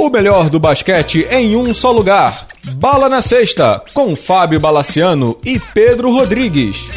O melhor do basquete em um só lugar. Bala na Sexta, com Fábio Balaciano e Pedro Rodrigues.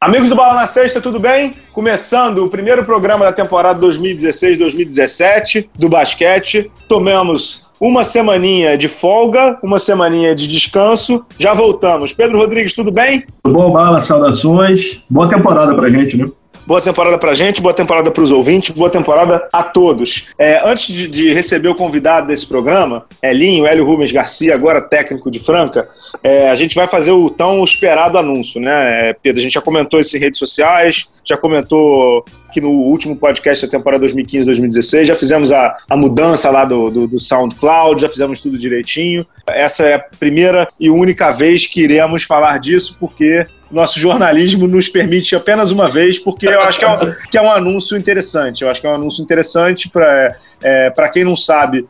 Amigos do Bala na Sexta, tudo bem? Começando o primeiro programa da temporada 2016-2017 do basquete. Tomamos uma semaninha de folga, uma semaninha de descanso. Já voltamos. Pedro Rodrigues, tudo bem? Tudo bom, Bala? Saudações. Boa temporada pra gente, né? Boa temporada pra gente, boa temporada pros ouvintes, boa temporada a todos. É, antes de, de, receber o convidado desse programa, Elinho, Hélio Rubens Garcia, agora técnico de Franca, é, a gente vai fazer o tão esperado anúncio, né, Pedro? A gente já comentou isso em redes sociais, já comentou que no último podcast da temporada 2015-2016 já fizemos a, a mudança lá do, do, do, SoundCloud, já fizemos tudo direitinho. Essa é a primeira e única vez que iremos falar disso, porque nosso jornalismo nos permite apenas uma vez, porque eu acho que é um, que é um anúncio interessante. Eu acho que é um anúncio interessante para é, quem não sabe.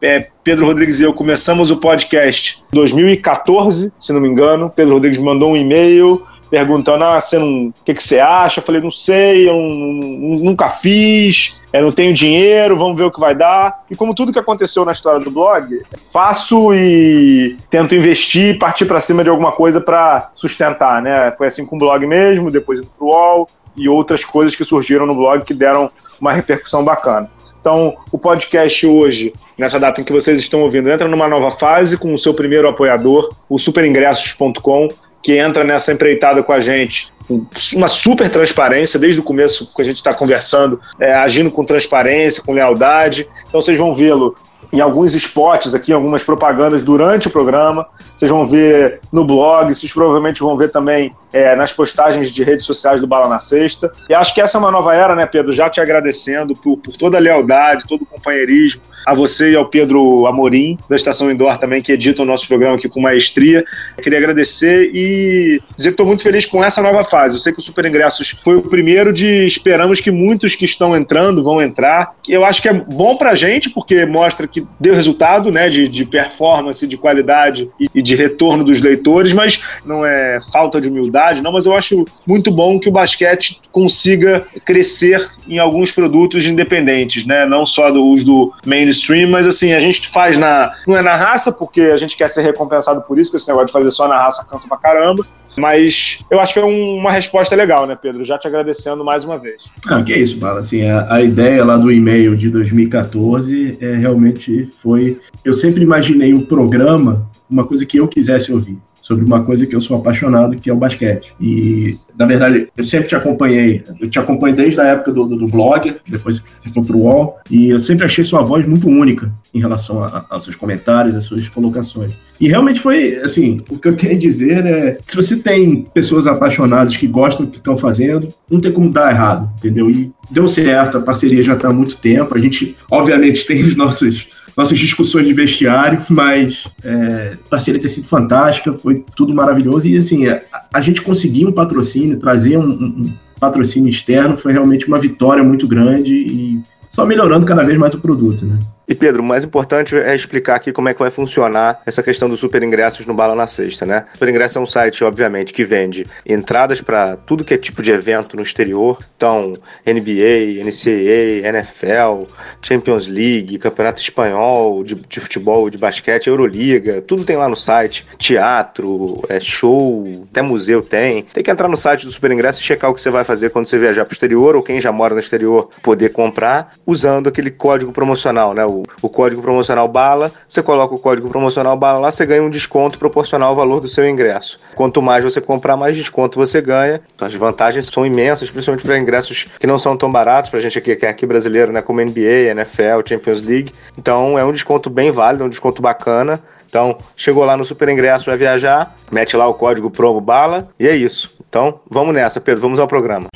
É, Pedro Rodrigues e eu começamos o podcast em 2014, se não me engano. Pedro Rodrigues mandou um e-mail perguntando: ah, você não, o que, que você acha? Eu falei: não sei, eu nunca fiz, eu não tenho dinheiro, vamos ver o que vai dar. E como tudo que aconteceu na história do blog, faço e tento investir, partir para cima de alguma coisa para sustentar, né? Foi assim com o blog mesmo, depois indo pro UOL e outras coisas que surgiram no blog que deram uma repercussão bacana. Então, o podcast hoje, nessa data em que vocês estão ouvindo, entra numa nova fase com o seu primeiro apoiador, o superingressos.com que entra nessa empreitada com a gente uma super transparência desde o começo que a gente está conversando, é, agindo com transparência, com lealdade. Então vocês vão vê-lo em alguns spots aqui, algumas propagandas durante o programa. Vocês vão ver no blog, vocês provavelmente vão ver também é, nas postagens de redes sociais do Bala na Sexta. E acho que essa é uma nova era, né, Pedro? Já te agradecendo por, por toda a lealdade, todo o companheirismo, a você e ao Pedro Amorim, da Estação Indoor também, que edita o nosso programa aqui com maestria. Queria agradecer e dizer que estou muito feliz com essa nova fase. Eu sei que o Super Ingressos foi o primeiro de esperamos que muitos que estão entrando vão entrar. Eu acho que é bom pra gente, porque mostra que deu resultado, né, de, de performance, de qualidade e, e de retorno dos leitores, mas não é falta de humildade, não, mas eu acho muito bom que o basquete consiga crescer em alguns produtos independentes, né, não só dos do mainstream, mas assim, a gente faz na, não é na raça, porque a gente quer ser recompensado por isso, que esse negócio de fazer só na raça cansa pra caramba, mas eu acho que é um, uma resposta legal, né, Pedro? Já te agradecendo mais uma vez. Ah, que isso, Bala. Assim, a, a ideia lá do e-mail de 2014 é, realmente foi. Eu sempre imaginei o um programa uma coisa que eu quisesse ouvir sobre uma coisa que eu sou apaixonado, que é o basquete. E, na verdade, eu sempre te acompanhei, eu te acompanhei desde a época do, do, do blog, depois você foi pro UOL, e eu sempre achei sua voz muito única em relação a, aos seus comentários, às suas colocações. E realmente foi, assim, o que eu tenho a dizer é, se você tem pessoas apaixonadas que gostam do que estão fazendo, não tem como dar errado, entendeu? E deu certo, a parceria já está há muito tempo, a gente, obviamente, tem os nossos nossas discussões de vestiário, mas é, a parceria ter sido fantástica, foi tudo maravilhoso. E assim, a, a gente conseguir um patrocínio, trazer um, um, patrocínio externo, foi realmente uma vitória muito grande e só melhorando cada vez mais o produto, né? E Pedro, o mais importante é explicar aqui como é que vai funcionar essa questão dos super ingressos no Bala na Sexta, né? Super Ingresso é um site, obviamente, que vende entradas para tudo que é tipo de evento no exterior. Então, NBA, NCAA, NFL, Champions League, Campeonato Espanhol de, de futebol, de basquete, Euroliga, tudo tem lá no site. Teatro, é show, até museu tem. Tem que entrar no site do Super Ingresso e checar o que você vai fazer quando você viajar para o exterior ou quem já mora no exterior poder comprar usando aquele código promocional, né? O o, código promocional BALA, você coloca o código promocional BALA lá, você ganha um desconto proporcional ao valor do seu ingresso. Quanto mais você comprar, mais desconto você ganha. Então, as vantagens são imensas, principalmente para ingressos que não são tão baratos, para a gente aqui que é aqui brasileiro, né, como NBA, NFL, Champions League. Então, é um desconto bem válido, é um desconto bacana. Então, chegou lá no Super Ingresso, vai viajar, mete lá o código promo BALA e é isso. Então, vamos nessa, Pedro, vamos ao programa.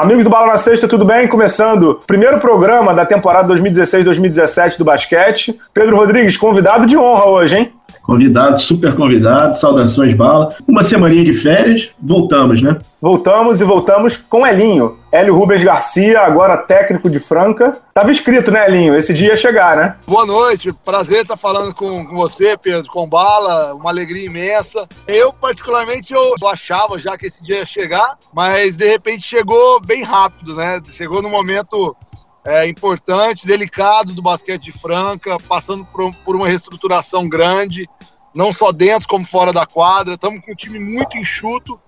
Amigos do Bala na Sexta, tudo bem? Começando primeiro programa da temporada 2016-2017 do basquete. Pedro Rodrigues, convidado de honra hoje, hein? Convidado, super convidado, saudações, Bala. Uma semaninha de férias, voltamos, né? Voltamos e voltamos com Elinho. Hélio Rubens Garcia, agora técnico de Franca. Tava escrito, né, Elinho? Esse dia ia chegar, né? Boa noite, prazer estar falando com, com você, Pedro, com Bala, uma alegria imensa. Eu, particularmente, eu achava já que esse dia ia chegar, mas de repente chegou bem rápido, né? Chegou no momento é, importante, delicado do basquete de Franca, passando por, por uma reestruturação grande, não só dentro como fora da quadra. Estamos com um time muito enxuto,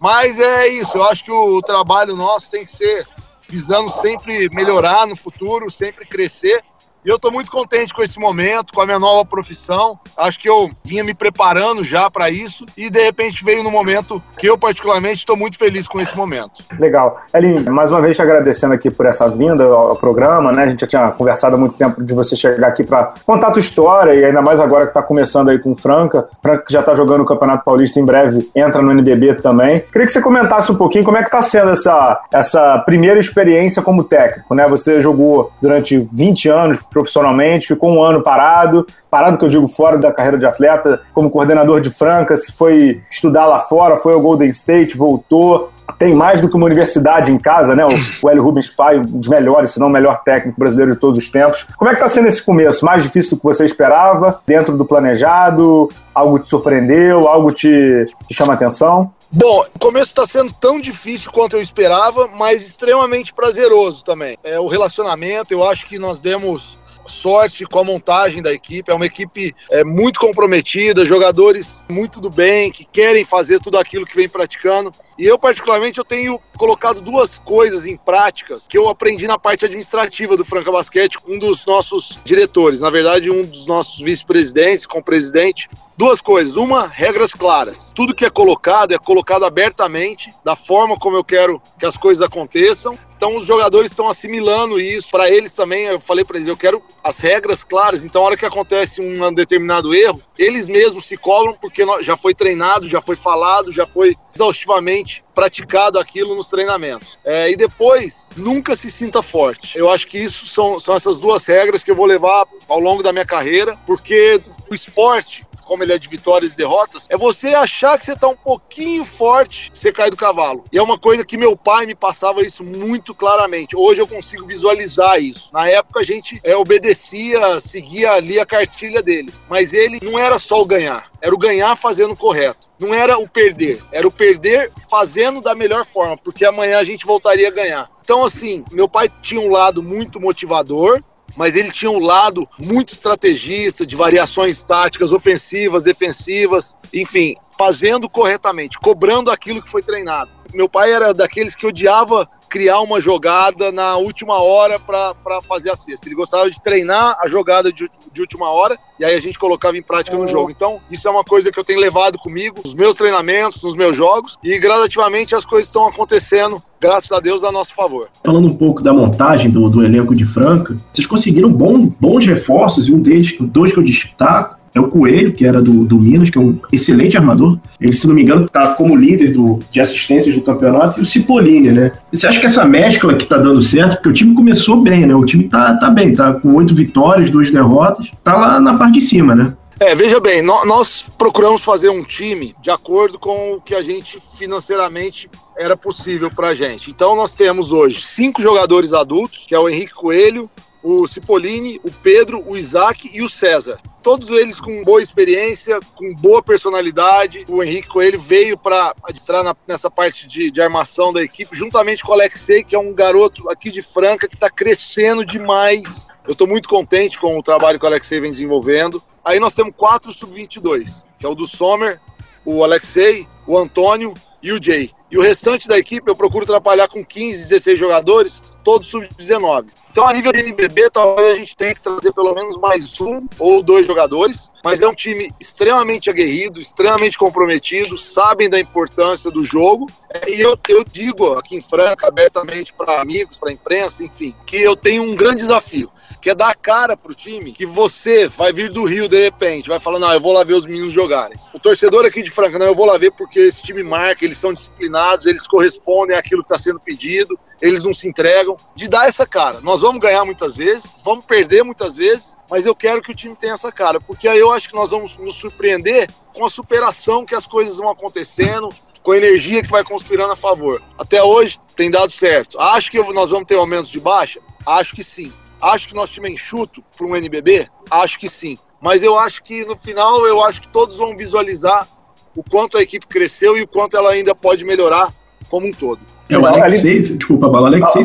mas é isso. Eu acho que o, o trabalho nosso tem que ser visando sempre melhorar no futuro, sempre crescer. E eu estou muito contente com esse momento, com a minha nova profissão. Acho que eu vinha me preparando já para isso e de repente veio no momento que eu particularmente estou muito feliz com esse momento. Legal. Elinho, mais uma vez te agradecendo aqui por essa vinda ao programa, né? A gente já tinha conversado há muito tempo de você chegar aqui para contar a tua história e ainda mais agora que está começando aí com Franca. Franca que já está jogando o Campeonato Paulista em breve, entra no NBB também. Queria que você comentasse um pouquinho como é que está sendo essa, essa primeira experiência como técnico, né? Você jogou durante 20 anos profissionalmente, ficou um ano parado, parado que eu digo fora da carreira de atleta, como coordenador de Francas, foi estudar lá fora, foi ao Golden State, voltou, tem mais do que uma universidade em casa, né? O, Hélio Rubens Pai, um dos melhores, se não o melhor técnico brasileiro de todos os tempos. Como é que está sendo esse começo? Mais difícil do que você esperava? Dentro do planejado? Algo te surpreendeu? Algo te, te chama atenção? Bom, o começo está sendo tão difícil quanto eu esperava, mas extremamente prazeroso também. É o relacionamento, eu acho que nós demos sorte com a montagem da equipe. É uma equipe é, muito comprometida, jogadores muito do bem, que querem fazer tudo aquilo que vem praticando. E eu, particularmente, eu tenho colocado duas coisas em práticas que eu aprendi na parte administrativa do Franca Basquete com um dos nossos diretores, na verdade, um dos nossos vice-presidentes, com o presidente. Duas coisas. Uma, regras claras. Tudo que é colocado é colocado abertamente, da forma como eu quero que as coisas aconteçam. Então os jogadores estão assimilando isso. Para eles também, eu falei para eles, eu quero as regras claras. Então, a hora que acontece um determinado erro, eles mesmos se cobram porque já foi treinado, já foi falado, já foi exaustivamente praticado aquilo nos treinamentos. É, e depois, nunca se sinta forte. Eu acho que isso são, são essas duas regras que eu vou levar ao longo da minha carreira, porque o esporte como ele é de vitórias e derrotas, é você achar que você tá um pouquinho forte, você cai do cavalo. E é uma coisa que meu pai me passava isso muito claramente. Hoje eu consigo visualizar isso. Na época a gente é, obedecia, seguia ali a cartilha dele. Mas ele não era só o ganhar, era o ganhar fazendo correto. Não era o perder, era o perder fazendo da melhor forma, porque amanhã a gente voltaria a ganhar. Então, assim, meu pai tinha um lado muito motivador, mas ele tinha um lado muito estrategista, de variações táticas, ofensivas, defensivas, enfim, fazendo corretamente, cobrando aquilo que foi treinado. Meu pai era daqueles que odiava criar uma jogada na última hora para fazer a cesta. Ele gostava de treinar a jogada de, de, última hora e aí a gente colocava em prática no jogo. Então, isso é uma coisa que eu tenho levado comigo nos meus treinamentos, nos meus jogos e gradativamente as coisas estão acontecendo, graças a Deus, a nosso favor. Falando um pouco da montagem do, do elenco de Franca, vocês conseguiram bom, bons reforços e um deles, dois que eu destaco, é o Coelho, que era do, do Minas, que é um excelente armador. Ele, se não me engano, está como líder do, de assistências do campeonato, e o Cipollini, né? E você acha que essa mescla que está dando certo, porque o time começou bem, né? O time tá, tá bem, tá com oito vitórias, duas derrotas, tá lá na parte de cima, né? É, veja bem, nós procuramos fazer um time de acordo com o que a gente financeiramente era possível pra gente. Então nós temos hoje cinco jogadores adultos, que é o Henrique Coelho, o Cipollini, o Pedro, o Isaac e o César. Todos eles com boa experiência, com boa personalidade. O Henrique Coelho veio para adestrar nessa parte de, de, armação da equipe, juntamente com o Alexei, que é um garoto aqui de Franca que está crescendo demais. Eu estou muito contente com o trabalho que o Alexei vem desenvolvendo. Aí nós temos quatro sub-22, que é o do Sommer, o Alexei, o Antônio e o Jay. E o restante da equipe eu procuro trabalhar com 15, 16 jogadores, todos sub-19. Então, a nível de NBB, talvez a gente tenha que trazer pelo menos mais um ou dois jogadores, mas é um time extremamente aguerrido, extremamente comprometido, sabem da importância do jogo. E eu, eu digo aqui em Franca, abertamente para amigos, para imprensa, enfim, que eu tenho um grande desafio que é dar cara pro time que você vai vir do Rio de repente, vai falando, ah, eu vou lá ver os meninos jogarem. O torcedor aqui de Franca, não, eu vou lá ver porque esse time marca, eles são disciplinados eles correspondem àquilo que está sendo pedido, eles não se entregam, de dar essa cara. Nós vamos ganhar muitas vezes, vamos perder muitas vezes, mas eu quero que o time tenha essa cara, porque aí eu acho que nós vamos nos surpreender com a superação que as coisas vão acontecendo, com a energia que vai conspirando a favor. Até hoje tem dado certo. Acho que nós vamos ter aumentos de baixa? Acho que sim. Acho que nós time é enxuto para um NBB? Acho que sim. Mas eu acho que no final, eu acho que todos vão visualizar o quanto a equipe cresceu e o quanto ela ainda pode melhorar como um todo. É, o Alexei, desculpa, o Alexei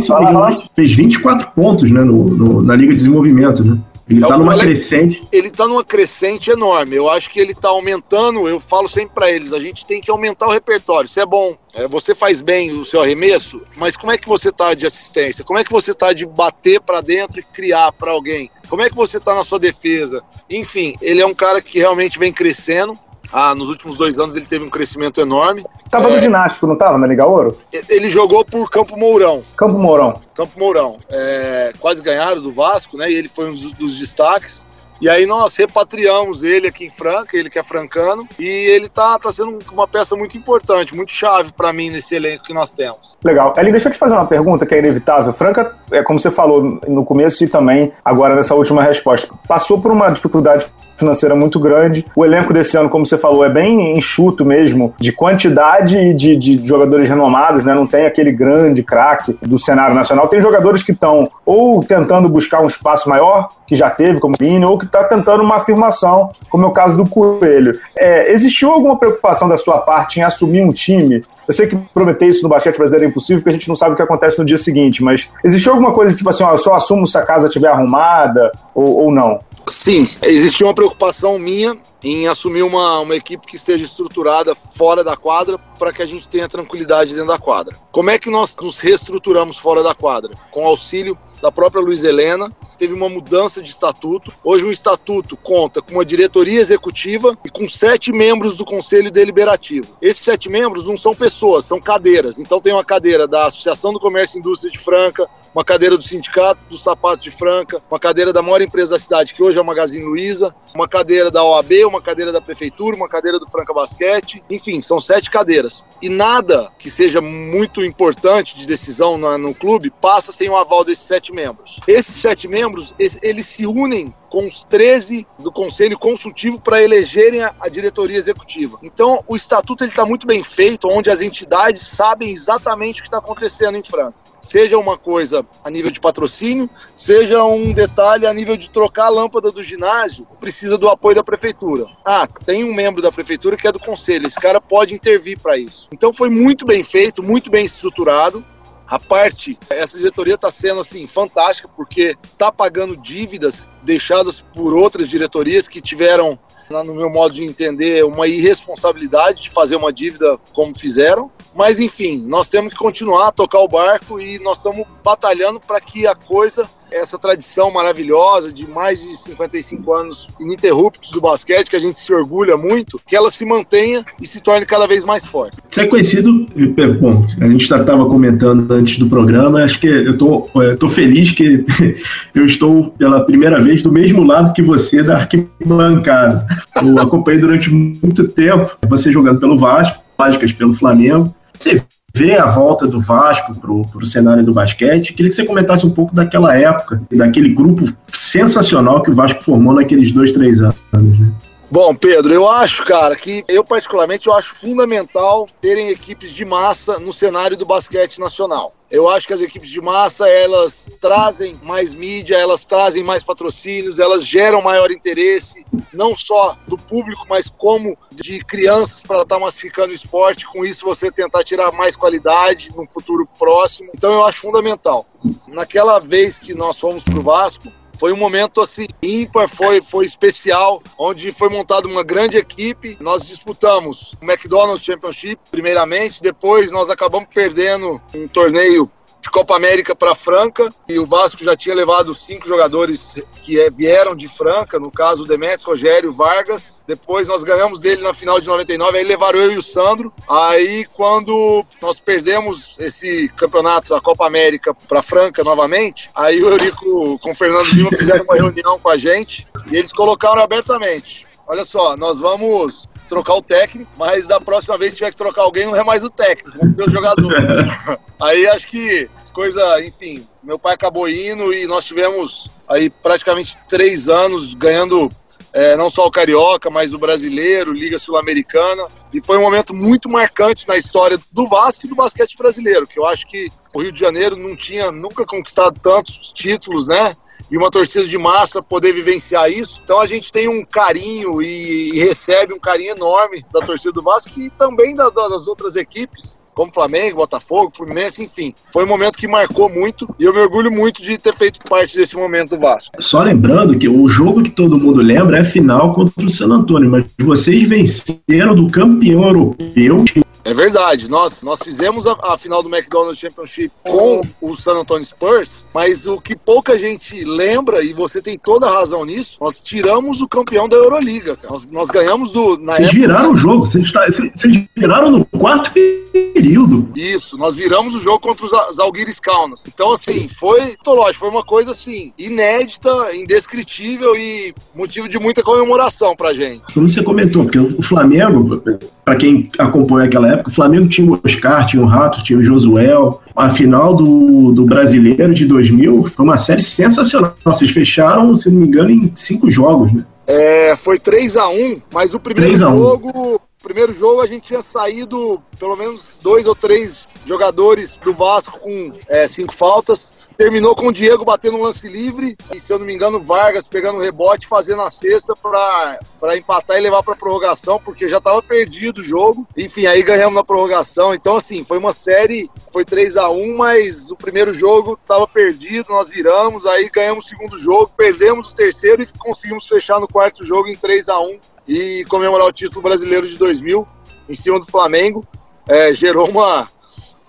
fez 24 pontos né, no, no, na Liga de Desenvolvimento, né? Ele está é numa crescente. Ele está numa crescente enorme. Eu acho que ele está aumentando. Eu falo sempre para eles: a gente tem que aumentar o repertório. Isso é bom. É, você faz bem o seu arremesso, mas como é que você está de assistência? Como é que você está de bater para dentro e criar para alguém? Como é que você está na sua defesa? Enfim, ele é um cara que realmente vem crescendo. Ah, nos últimos dois anos ele teve um crescimento enorme. Tava é, no ginástico, não tava na Liga Ouro? Ele jogou por Campo Mourão. Campo Mourão. Campo Mourão. É, quase ganharam do Vasco, né? E ele foi um dos, dos destaques. E aí nós repatriamos ele aqui em Franca, ele que é francano, e ele tá, tá sendo uma peça muito importante, muito chave para mim nesse elenco que nós temos. Legal. Eli, deixa eu te fazer uma pergunta que é inevitável. Franca, é como você falou no começo e também agora nessa última resposta, passou por uma dificuldade financeira muito grande. O elenco desse ano, como você falou, é bem enxuto mesmo, de quantidade de, de jogadores renomados, né? Não tem aquele grande craque do cenário nacional. Tem jogadores que estão ou tentando buscar um espaço maior, que já teve, como o Vini, ou que está tentando uma afirmação, como é o caso do Coelho. É, existiu alguma preocupação da sua parte em assumir um time eu sei que prometer isso no basquete brasileiro é impossível, porque a gente não sabe o que acontece no dia seguinte, mas existiu alguma coisa tipo assim, ó, eu só assumo se a casa estiver arrumada ou, ou não? Sim, existia uma preocupação minha em assumir uma, uma equipe que esteja estruturada fora da quadra para que a gente tenha tranquilidade dentro da quadra. Como é que nós nos reestruturamos fora da quadra? Com auxílio da própria Luiz Helena, teve uma mudança de estatuto. Hoje o estatuto conta com uma diretoria executiva e com sete membros do conselho deliberativo. Esses sete membros não são pessoas, são cadeiras. Então tem uma cadeira da Associação do Comércio e Indústria de Franca, uma cadeira do Sindicato do Sapato de Franca, uma cadeira da maior empresa da cidade, que hoje é o Magazine Luiza, uma cadeira da OAB, uma cadeira da Prefeitura, uma cadeira do Franca Basquete, enfim, são sete cadeiras. E nada que seja muito importante de decisão no clube passa sem o aval desses sete membros. Esses sete membros, eles se unem com os 13 do Conselho Consultivo para elegerem a, a, diretoria executiva. Então, o estatuto está muito bem feito, onde as entidades sabem exatamente o que está acontecendo em Franca seja uma coisa a nível de patrocínio, seja um detalhe a nível de trocar a lâmpada do ginásio, precisa do apoio da prefeitura. Ah, tem um membro da prefeitura que é do conselho, esse cara pode intervir para isso. Então foi muito bem feito, muito bem estruturado. A parte, essa diretoria está sendo assim fantástica porque está pagando dívidas deixadas por outras diretorias que tiveram, no meu modo de entender, uma irresponsabilidade de fazer uma dívida como fizeram. Mas enfim, nós temos que continuar a tocar o barco e nós estamos batalhando para que a coisa essa tradição maravilhosa de mais de 55 anos ininterruptos do basquete, que a gente se orgulha muito, que ela se mantenha e se torne cada vez mais forte. Você é conhecido, é, bom, a gente estava comentando antes do programa, acho que eu tô, é, tô feliz que eu estou pela primeira vez do mesmo lado que você da arquibancada. Eu acompanhei durante muito tempo você jogando pelo Vasco, Vascas pelo Flamengo, você vê a volta do Vasco para o cenário do basquete. Queria que você comentasse um pouco daquela época, daquele grupo sensacional que o Vasco formou naqueles dois, três anos. Né? Bom, Pedro, eu acho, cara, que eu particularmente eu acho fundamental terem equipes de massa no cenário do basquete nacional. Eu acho que as equipes de massa, elas trazem mais mídia, elas trazem mais patrocínios, elas geram maior interesse, não só do público, mas como de crianças para estar tá massificando o esporte. Com isso, você tentar tirar mais qualidade no futuro próximo. Então, eu acho fundamental. Naquela vez que nós fomos para o Vasco, foi um momento assim ímpar, foi, foi especial, onde foi montada uma grande equipe. Nós disputamos o McDonald's Championship, primeiramente, depois nós acabamos perdendo um torneio de Copa América para Franca e o Vasco já tinha levado cinco jogadores que é, vieram de Franca, no caso o Demetrios, Rogério, Vargas. Depois nós ganhamos dele na final de 99, aí levaram eu e o Sandro. Aí quando nós perdemos esse campeonato da Copa América para Franca novamente, aí o Eurico com o Fernando Lima fizeram uma reunião com a gente e eles colocaram abertamente. Olha só, nós vamos trocar o técnico, mas da próxima vez que tiver que trocar alguém, não é mais o técnico, vamos ter o jogador. aí acho que coisa, enfim, meu pai acabou indo e nós tivemos aí praticamente três anos ganhando é, não só o Carioca, mas o Brasileiro, Liga Sul-Americana. E foi um momento muito marcante na história do Vasco e do basquete brasileiro, que eu acho que o Rio de Janeiro não tinha nunca conquistado tantos títulos, né? E uma torcida de massa poder vivenciar isso. Então a gente tem um carinho e, e recebe um carinho enorme da torcida do Vasco e também da, das outras equipes como Flamengo, Botafogo, Fluminense, enfim. Foi um momento que marcou muito e eu me orgulho muito de ter feito parte desse momento do Vasco. Só lembrando que o jogo que todo mundo lembra é a final contra o San Antônio, mas vocês venceram do campeão europeu é verdade. Nós, nós fizemos a, a, final do McDonald's Championship com o San Antonio Spurs, mas o que pouca gente lembra, e você tem toda a razão nisso, nós tiramos o campeão da Euroliga. Nós, nós ganhamos do. Na vocês época, viraram o jogo, vocês, tá, vocês, viraram no quarto período. Isso, nós viramos o jogo contra os Zalgiris Kaunas. Então, assim, foi, lógico, foi uma coisa assim, inédita, indescritível e motivo de muita comemoração pra gente. Como você comentou, porque o Flamengo, para quem acompanha aquela época. O Flamengo tinha o Oscar, tinha o Rato, tinha o Josuel. A final do, do Brasileiro de 2000 foi uma série sensacional. Vocês fecharam, se não me engano, em cinco jogos, né? É, foi 3 a 1 mas o primeiro jogo primeiro jogo a gente tinha saído pelo menos dois ou três jogadores do Vasco com é, cinco faltas. Terminou com o Diego batendo um lance livre e, se eu não me engano, Vargas pegando um rebote, fazendo a cesta para empatar e levar para prorrogação, porque já estava perdido o jogo. Enfim, aí ganhamos na prorrogação. Então, assim, foi uma série, foi 3 a 1 mas o primeiro jogo estava perdido, nós viramos, aí ganhamos o segundo jogo, perdemos o terceiro e conseguimos fechar no quarto jogo em 3 a 1 e comemorar o título brasileiro de 2000 em cima do Flamengo. É, gerou uma,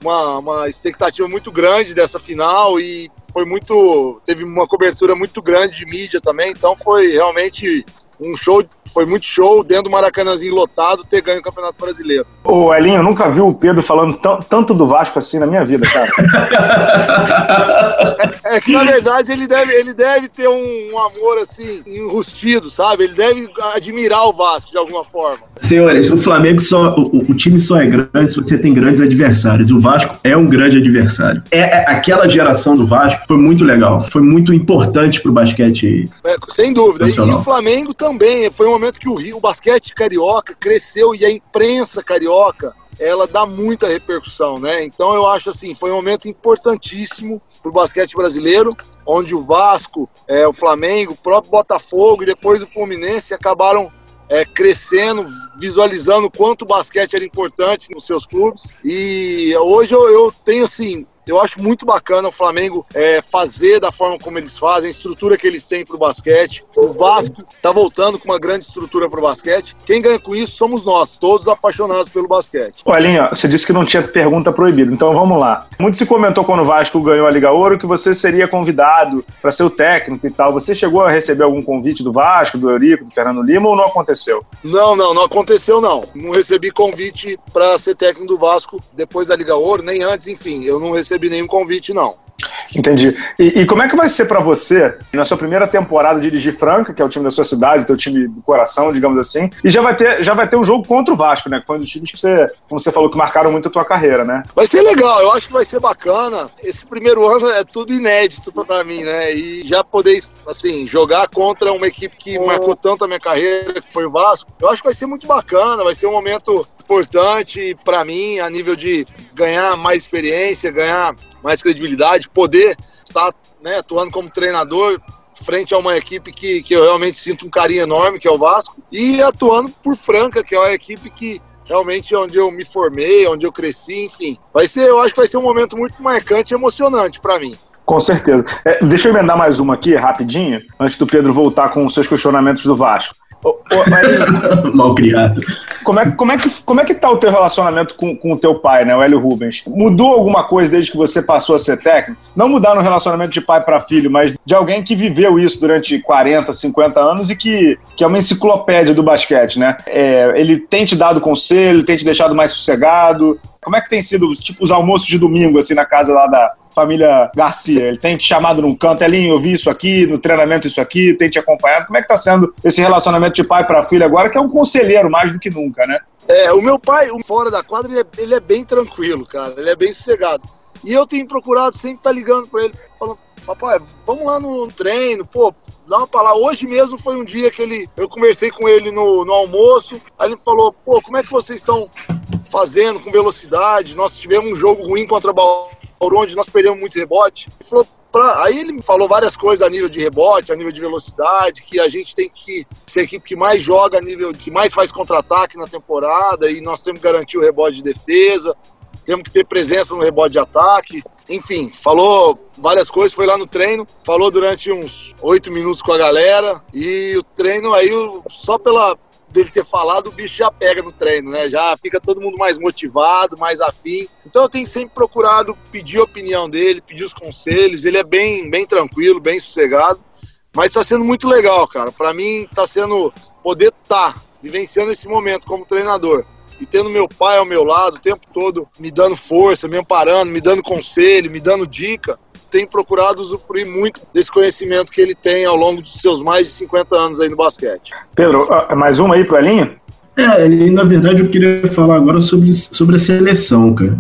uma, uma expectativa muito grande dessa final e foi muito teve uma cobertura muito grande de mídia também, então foi realmente um show, foi muito show dentro do Maracanãzinho lotado ter ganho o Campeonato Brasileiro. Ô, Elinho, eu nunca vi o Pedro falando tanto do Vasco assim na minha vida, cara. é, é, que na verdade ele deve, ele deve ter um, um, amor assim, enrustido, sabe? Ele deve admirar o Vasco de alguma forma. Senhores, o Flamengo só. O, o time só é grande se você tem grandes adversários. O Vasco é um grande adversário. É, é aquela geração do Vasco foi muito legal, foi muito importante pro basquete. É, sem dúvida. Nacional. E o Flamengo também também foi um momento que o o basquete carioca cresceu e a imprensa carioca ela dá muita repercussão, né? Então eu acho assim, foi um momento importantíssimo para o basquete brasileiro, onde o Vasco, é, o Flamengo, o próprio Botafogo e depois o Fluminense acabaram é, crescendo, visualizando quanto o basquete era importante nos seus clubes. E hoje eu, eu tenho assim eu acho muito bacana o Flamengo é, fazer da forma como eles fazem, a estrutura que eles têm para o basquete. O Vasco está voltando com uma grande estrutura para o basquete. Quem ganha com isso somos nós, todos apaixonados pelo basquete. Olha, você disse que não tinha pergunta proibida, então vamos lá. Muito se comentou quando o Vasco ganhou a Liga Ouro que você seria convidado para ser o técnico e tal. Você chegou a receber algum convite do Vasco, do Eurico, do Fernando Lima ou não aconteceu? Não, não, não aconteceu não. Não recebi convite para ser técnico do Vasco depois da Liga Ouro, nem antes, enfim. Eu não recebi recebi nenhum convite, não. Entendi. E, e, como é que vai ser para você, na sua primeira temporada, dirigir Franca, que é o time da sua cidade, teu time do coração, digamos assim, e já vai ter, já vai ter um jogo contra o Vasco, né? Que foi um dos times que você, como você falou, que marcaram muito a tua carreira, né? Vai ser legal, eu acho que vai ser bacana. Esse primeiro ano é tudo inédito para mim, né? E já poder, assim, jogar contra uma equipe que marcou tanto a minha carreira, que foi o Vasco, eu acho que vai ser muito bacana, vai ser um momento importante para mim a nível de ganhar mais experiência, ganhar mais credibilidade, poder estar né, atuando como treinador frente a uma equipe que, que eu realmente sinto um carinho enorme, que é o Vasco, e atuando por Franca, que é uma equipe que realmente é onde eu me formei, onde eu cresci, enfim. Vai ser, eu acho que vai ser um momento muito marcante e emocionante para mim. Com certeza. É, deixa eu emendar mais uma aqui, rapidinho, antes do Pedro voltar com os seus questionamentos do Vasco. Mal criado. Como é, como, é que, como é que tá o teu relacionamento com, com o teu pai, né, o Hélio Rubens? Mudou alguma coisa desde que você passou a ser técnico? Não mudar no relacionamento de pai para filho, mas de alguém que viveu isso durante 40, 50 anos e que, que é uma enciclopédia do basquete, né? É, ele tem te dado conselho, tem te deixado mais sossegado. Como é que tem sido, tipo, os almoços de domingo, assim, na casa lá da família Garcia? Ele tem te chamado num canto, Elinho, eu vi isso aqui, no treinamento isso aqui, tem te acompanhado. Como é que tá sendo esse relacionamento de pai para filho agora, que é um conselheiro mais do que nunca, né? É, o meu pai, fora da quadra, ele é, ele é bem tranquilo, cara. Ele é bem sossegado. E eu tenho procurado sempre estar tá ligando para ele, falando, papai, vamos lá no treino, pô, dá uma palavra. Hoje mesmo foi um dia que ele, eu conversei com ele no, no almoço, aí ele falou, pô, como é que vocês estão fazendo com velocidade? Nós tivemos um jogo ruim contra Bauru, onde nós perdemos muito rebote. Ele falou, Pra, aí ele me falou várias coisas a nível de rebote, a nível de velocidade, que a gente tem que ser a equipe que mais joga, a nível que mais faz contra-ataque na temporada, e nós temos que garantir o rebote de defesa, temos que ter presença no rebote de ataque. Enfim, falou várias coisas, foi lá no treino, falou durante uns oito minutos com a galera, e o treino aí, só pela, dele ter falado, o bicho já pega no treino, né? Já fica todo mundo mais motivado, mais afim. Então eu tenho sempre procurado pedir a opinião dele, pedir os conselhos. Ele é bem, bem tranquilo, bem sossegado. Mas está sendo muito legal, cara. Para mim está sendo poder estar tá vivenciando esse momento como treinador e tendo meu pai ao meu lado o tempo todo me dando força, me amparando, me dando conselho, me dando dica tem procurado usufruir muito desse conhecimento que ele tem ao longo dos seus mais de 50 anos aí no basquete. Pedro, ah, mais uma aí para a linha? É, e na verdade eu queria falar agora sobre, sobre a seleção, cara.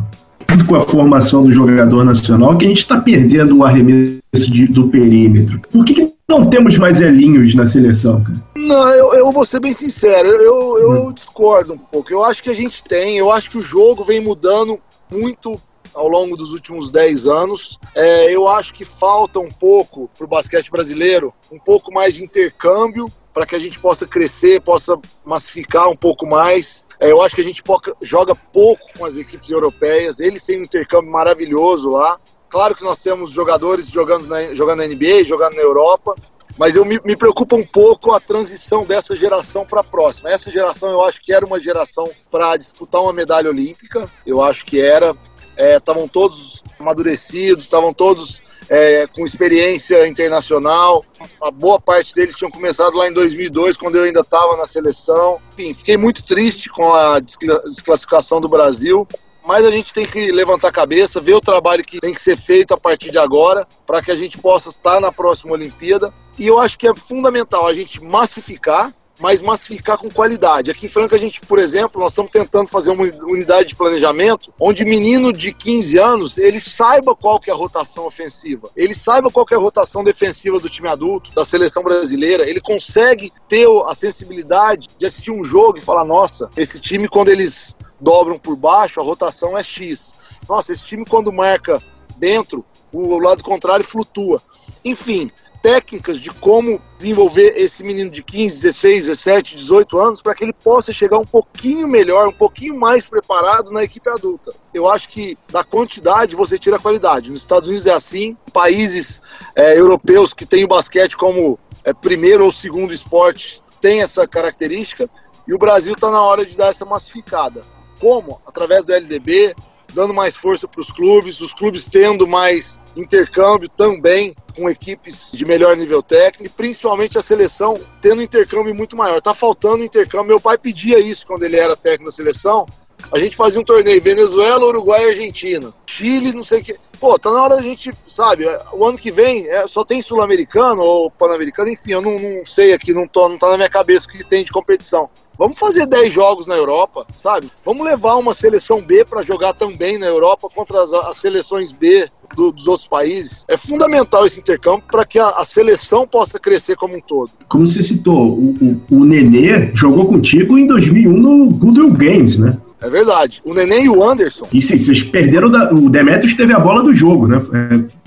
Com a formação do jogador nacional, que a gente está perdendo o arremesso de, do perímetro. Por que, que, não temos mais elinhos na seleção, cara? Não, eu, eu vou ser bem sincero, eu, eu hum. discordo um pouco. Eu acho que a gente tem, eu acho que o jogo vem mudando muito ao longo dos últimos 10 anos. É, eu acho que falta um pouco para o basquete brasileiro, um pouco mais de intercâmbio para que a gente possa crescer, possa massificar um pouco mais. É, eu acho que a gente joga pouco com as equipes europeias, eles têm um intercâmbio maravilhoso lá. Claro que nós temos jogadores jogando na, jogando na NBA, jogando na Europa, mas eu me, me preocupa um pouco a transição dessa geração para a próxima. Essa geração eu acho que era uma geração para disputar uma medalha olímpica, eu acho que era estavam é, todos amadurecidos, estavam todos é, com experiência internacional. A boa parte deles tinham começado lá em 2002, quando eu ainda estava na seleção. Enfim, fiquei muito triste com a desclassificação do Brasil. Mas a gente tem que levantar a cabeça, ver o trabalho que tem que ser feito a partir de agora, para que a gente possa estar na próxima Olimpíada. E eu acho que é fundamental a gente massificar mas massificar com qualidade. Aqui em Franca, a gente, por exemplo, nós estamos tentando fazer uma unidade de planejamento onde menino de 15 anos, ele saiba qual que é a rotação ofensiva, ele saiba qual que é a rotação defensiva do time adulto, da seleção brasileira, ele consegue ter a sensibilidade de assistir um jogo e falar, nossa, esse time quando eles dobram por baixo, a rotação é X. Nossa, esse time quando marca dentro, o lado contrário flutua. Enfim, técnicas de como desenvolver esse menino de 15, 16, 17, 18 anos para que ele possa chegar um pouquinho melhor, um pouquinho mais preparado na equipe adulta. Eu acho que da quantidade você tira a qualidade. Nos Estados Unidos é assim, países é, europeus que têm o basquete como é, primeiro ou segundo esporte têm essa característica e o Brasil está na hora de dar essa massificada. Como? Através do LDB, dando mais força para os clubes, os clubes tendo mais intercâmbio também com equipes de melhor nível técnico, principalmente a seleção tendo intercâmbio muito maior. Tá faltando intercâmbio. Meu pai pedia isso quando ele era técnico da seleção. A gente fazia um torneio Venezuela, Uruguai e Argentina. Chile, não sei o que. Pô, tá na hora da gente, sabe, o ano que vem é, só tem sul-americano ou pan-americano, enfim, eu não, não, sei aqui, não, tô, não tá na minha cabeça o que tem de competição. Vamos fazer 10 jogos na Europa, sabe? Vamos levar uma seleção B para jogar também na Europa contra as, as seleções B do, dos outros países. É fundamental esse intercâmbio para que a, a, seleção possa crescer como um todo. Como você citou, o, o, o Nenê jogou contigo em 2001 no Goodwill Games, né? É verdade. O Neném e o Anderson. E sim, vocês perderam. Da, o Demetrius teve a bola do jogo, né?